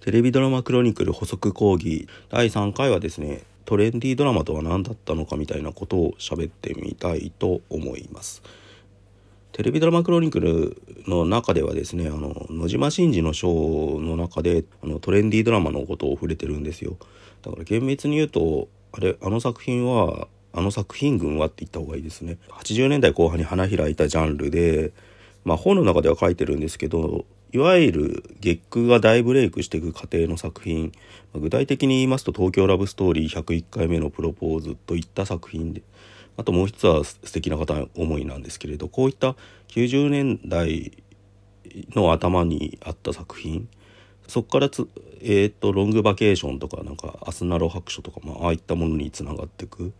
テレビドラマクロニクル補足講義第3回はですねトレンディードラマとは何だったのかみたいなことを喋ってみたいと思います。テレビドラマクロニクルの中ではですねあの野島真司のショーの中であのトレンディードラマのことを触れてるんですよ。だから厳密に言うとあれあの作品はあの作品群はって言った方がいいですね。80年代後半に花開いたジャンルでまあ本の中では書いてるんですけどいわゆる月9が大ブレイクしていく過程の作品。具体的に言いますと「東京ラブストーリー101回目のプロポーズ」といった作品であともう一つは素敵な方思いなんですけれどこういった90年代の頭にあった作品そこからつ、えーと、ロングバケーションとかなんかアスナロ白書とか、まああいったものにつながっていく。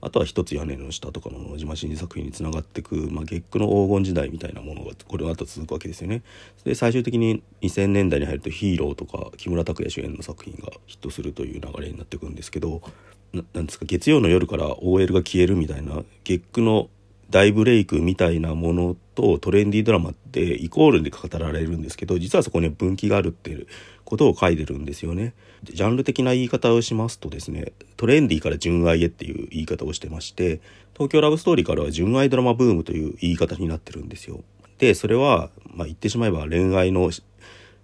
あとは一つ屋根の下とかの野島真司作品につながっていく、まあ、月9の黄金時代みたいなものがこれの後続くわけですよね。で最終的に2000年代に入ると「ヒーロー」とか木村拓哉主演の作品がヒットするという流れになっていくんですけどなんですか月曜の夜から OL が消えるみたいな月9の大ブレイクみたいなものとトレンディードラマってイコールで語られるんですけど実はそこに分岐があるっていうことを書いてるんですよね。ジャンル的な言い方をしますとですねトレンディーから純愛へっていう言い方をしてまして東京ラブストーリーからは純愛ドラマブームという言い方になってるんですよ。でそれは、まあ、言ってしまえば恋愛の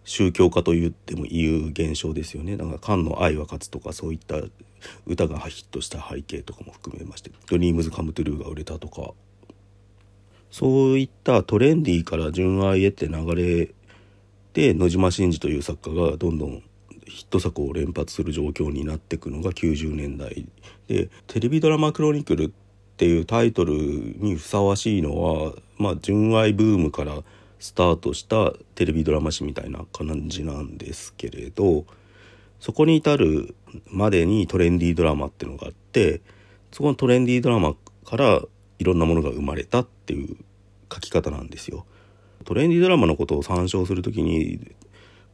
宗教化と言ってもいう現象ですよね。だから菅の愛は勝つとかそういった歌がヒットした背景とかも含めまして「ドリームズカムトゥルーが売れたとかそういったトレンディーから純愛へって流れで野島真司という作家がどんどんヒット作を連発する状況になっていくのが90年代。でテレビドラマ「クロニクル」っていうタイトルにふさわしいのはまあ純愛ブームからスタートしたテレビドラマ誌みたいな感じなんですけれどそこに至るまでにトレンディードラマっていうのがあってそこのトレンディードラマからいろんなものが生まれたっていう書き方なんですよ。トレンディドラマのことを参照する時に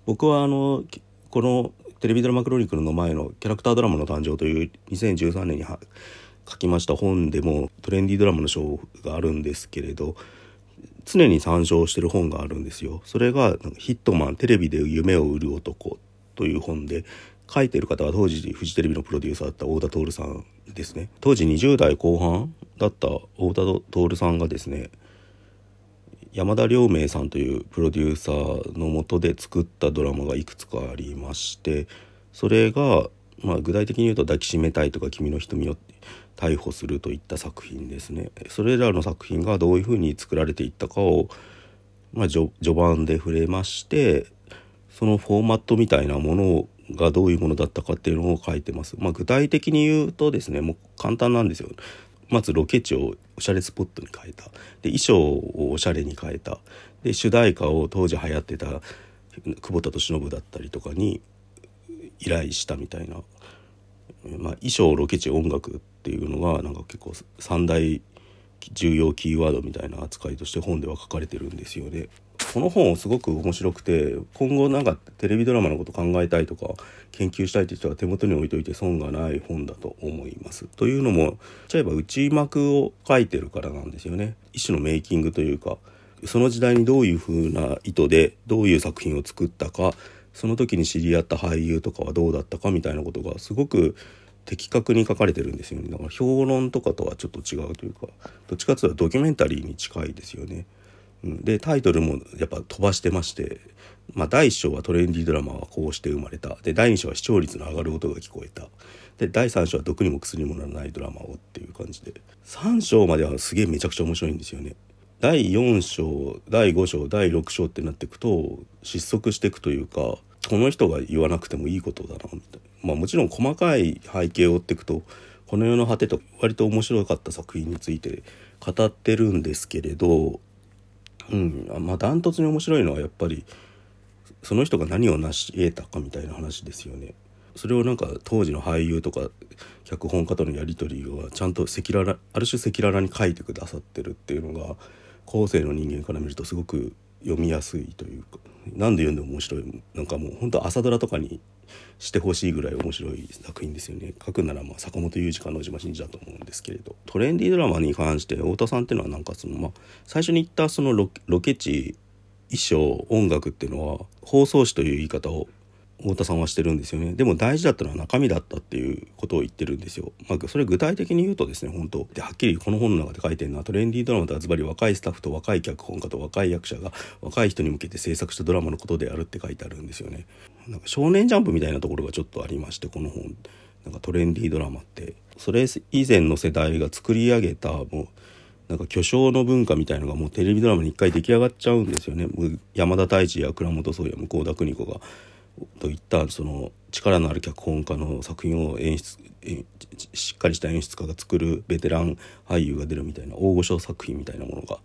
僕はあのこのテレビドラマクロニクルの前のキャラクタードラマの誕生という2013年に書きました本でもトレンディドラマの章があるんですけれど常に参照してる本があるんですよ。それが「ヒットマンテレビで夢を売る男」という本で書いてる方は当時フジテレビのプロデューサーだった太田徹さんですね。当時20代後半だった太田徹さんがですね山田亮明さんというプロデューサーのもとで作ったドラマがいくつかありましてそれが、まあ、具体的に言うと「抱きしめたい」とか「君の瞳を逮捕する」といった作品ですね。それらの作品がどういうふうに作られていったかを、まあ、序盤で触れましてそのフォーマットみたいなものをがどういうものだったかっていうのを書いてます。まあ、具体的に言うとですねもう簡単なんですよ。まずロケ地をおしゃれスポットに変えたで衣装をおしゃれに変えたで主題歌を当時流行ってた久保田利伸だったりとかに依頼したみたいな、まあ、衣装ロケ地音楽っていうのがなんか結構三大重要キーワードみたいな扱いとして本では書かれてるんですよね。この本すごく面白くて今後なんかテレビドラマのこと考えたいとか研究したいという人は手元に置いといて損がない本だと思います。というのもちゃえば内幕を書いてるからなんですよね。一種のメイキングというかその時代にどういう風な意図でどういう作品を作ったかその時に知り合った俳優とかはどうだったかみたいなことがすごく的確に書かれてるんですよねだから評論とかとはちょっと違うというかどっちかっていうとドキュメンタリーに近いですよね。でタイトルもやっぱ飛ばしてまして、まあ、第1章はトレンディードラマはこうして生まれた。で第2章は視聴率の上がる音が聞こえた。で第3章は毒にも薬にもならないドラマをっていう感じで。3章まではすげえめちゃくちゃ面白いんですよね。第4章第5章第6章ってなっていくと失速していくというかこの人が言わなくてもいいことだなみたいな。まあもちろん細かい背景を追っていくとこの世の果てと割と面白かった作品について語ってるんですけれどうんまあダントツに面白いのはやっぱりその人が何を成し得たかみたいな話ですよね。それをなんか当時の俳優とか脚本家とのやり取りはちゃんと赤裸々ある種赤裸々に書いてくださってるっていうのが後世の人間から見るとすごく読みやすいというか何で読んでも面白いなんかもう本当朝ドラとかにしてほしいぐらい面白い作品ですよね。書くならまあ坂本雄二か野島真司だと思うんですけれど。トレンディードラマに関して太田さんっていうのはなんかそのまあ最初に言ったそのロケ地衣装音楽っていうのは放送誌という言い方を太田さんはしてるんですよね。でも大事だったのは中身だったっていうことを言ってるんですよ、まあ、それ具体的に言うとですね本当。ではっきりこの本の中で書いてるの。はトレンディードラマとはズバリ若いスタッフと若い脚本家と若い役者が若い人に向けて制作したドラマのことであるって書いてあるんですよね。なんか少年ジャンプみたいなところがちょっとありましてこの本。なんかトレンディードラマって。それ以前の世代が作り上げたもうなんか巨匠の文化みたいのがもうテレビドラマに一回出来上がっちゃうんですよね。山田太一や倉本壮や向田邦子が。といったその力のある脚本家の作品を演出しっかりした演出家が作るベテラン俳優が出るみたいな大御所作品みたいなものが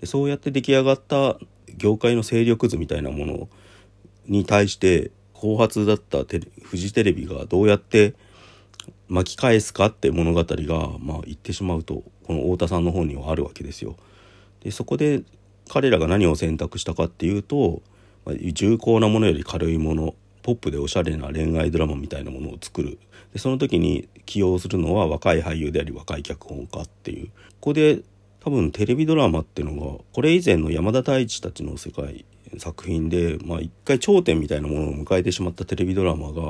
でそうやって出来上がった業界の勢力図みたいなものに対して後発だったテレフジテレビがどうやって巻き返すかって物語が、まあ、言ってしまうとこの太田さんの方にはあるわけですよ。でそこで彼らが何を選択したかっていうと重厚なものより軽いものポップでおしゃれな恋愛ドラマみたいなものを作るでその時に起用するのは若い俳優であり若い脚本家っていうここで多分テレビドラマっていうのがこれ以前の山田太一たちの世界作品でまあ一回頂点みたいなものを迎えてしまったテレビドラマが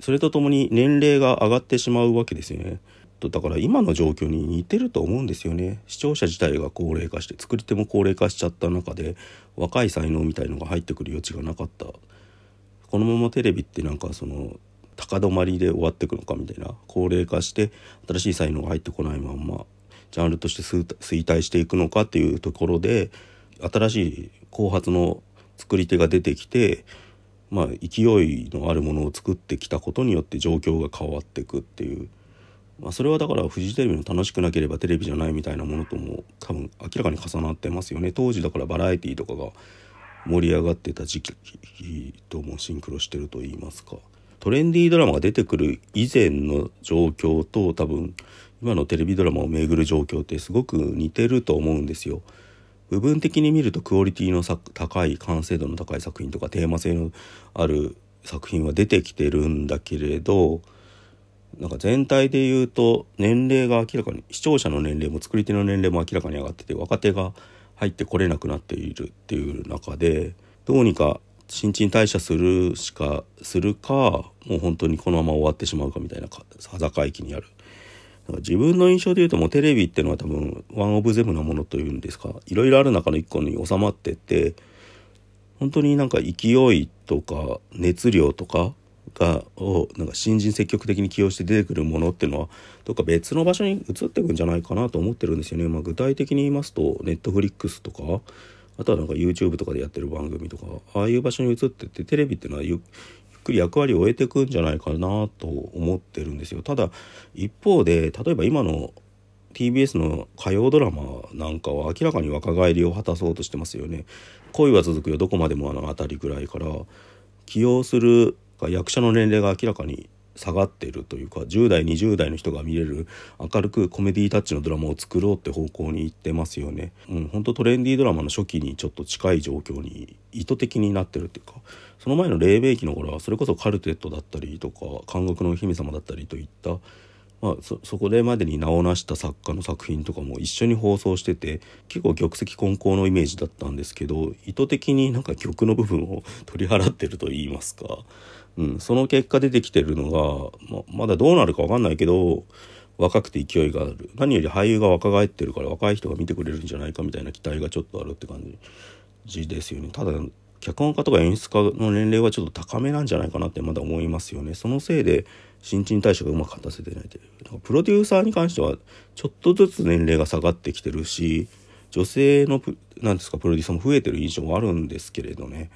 それとともに年齢が上がってしまうわけですよね。とだから今の状況に似てると思うんですよね。視聴者自体が高齢化して作り手も高齢化しちゃった中で若い才能みたいのが入ってくる余地がなかった。このままテレビってなんかその高止まりで終わってくのかみたいな。高齢化して新しい才能が入ってこないまんまジャンルとして衰退していくのかっていうところで新しい後発の作り手が出てきてまあ勢いのあるものを作ってきたことによって状況が変わっていくっていう。まあ、それはだからフジテレビの楽しくなければテレビじゃないみたいなものとも多分明らかに重なってますよね当時だからバラエティーとかが盛り上がってた時期ともシンクロしてると言いますかトレンディードラマが出てくる以前の状況と多分今のテレビドラマを巡る状況ってすごく似てると思うんですよ。部分的に見るとクオリティの高い完成度の高い作品とかテーマ性のある作品は出てきてるんだけれどなんか全体で言うと年齢が明らかに視聴者の年齢も作り手の年齢も明らかに上がってて若手が入ってこれなくなっているっていう中でどうにか新陳代謝するしかするかもう本当にこのまま終わってしまうかみたいな境期にある。自分の印象で言うともうテレビっていうのは多分ワンオブゼムなものというんですかいろいろある中の一個に収まってて本当になんか勢いとか熱量とかがをなんか新人積極的に起用して出てくるものっていうのはどっか別の場所に移っていくんじゃないかなと思ってるんですよね。まあ、具体的に言いますとネットフリックスとかあとはなんか YouTube とかでやってる番組とかああいう場所に移ってってテレビっていうのはゆっくり役割を終えていくんじゃないかなと思ってるんですよ。ただ一方で例えば今の TBS の火曜ドラマなんかは明らかに若返りを果たそうとしてますよね。恋は続くよどこまでもあの辺りぐらいから起用する役者の年齢が明らかに下がっているというか10代20代の人が見れる明るくコメディタッチのドラマを作ろうって方向に行ってますよね。うん、本当トレンディードラマの初期にちょっと近い状況に意図的になってるっていうかその前の黎明期の頃はそれこそカルテットだったりとか監獄のお姫様だったりといったまあ、そそこでまでに名を成した作家の作品とかも一緒に放送してて結構玉石混交のイメージだったんですけど意図的になんか曲の部分を取り払ってると言いますか、うん、その結果出てきてるのが、ままだどうなるか分かんないけど若くて勢いがある。何より俳優が若返ってるから若い人が見てくれるんじゃないかみたいな期待がちょっとあるって感じですよね。ただ脚本家とか演出家の年齢はちょっと高めなんじゃないかなってまだ思いますよね。そのせいで新陳代謝がうまく果たせてないという。プロデューサーに関してはちょっとずつ年齢が下がってきてるし女性の何ですかプロデューサーも増えてる印象もあるんですけれどね。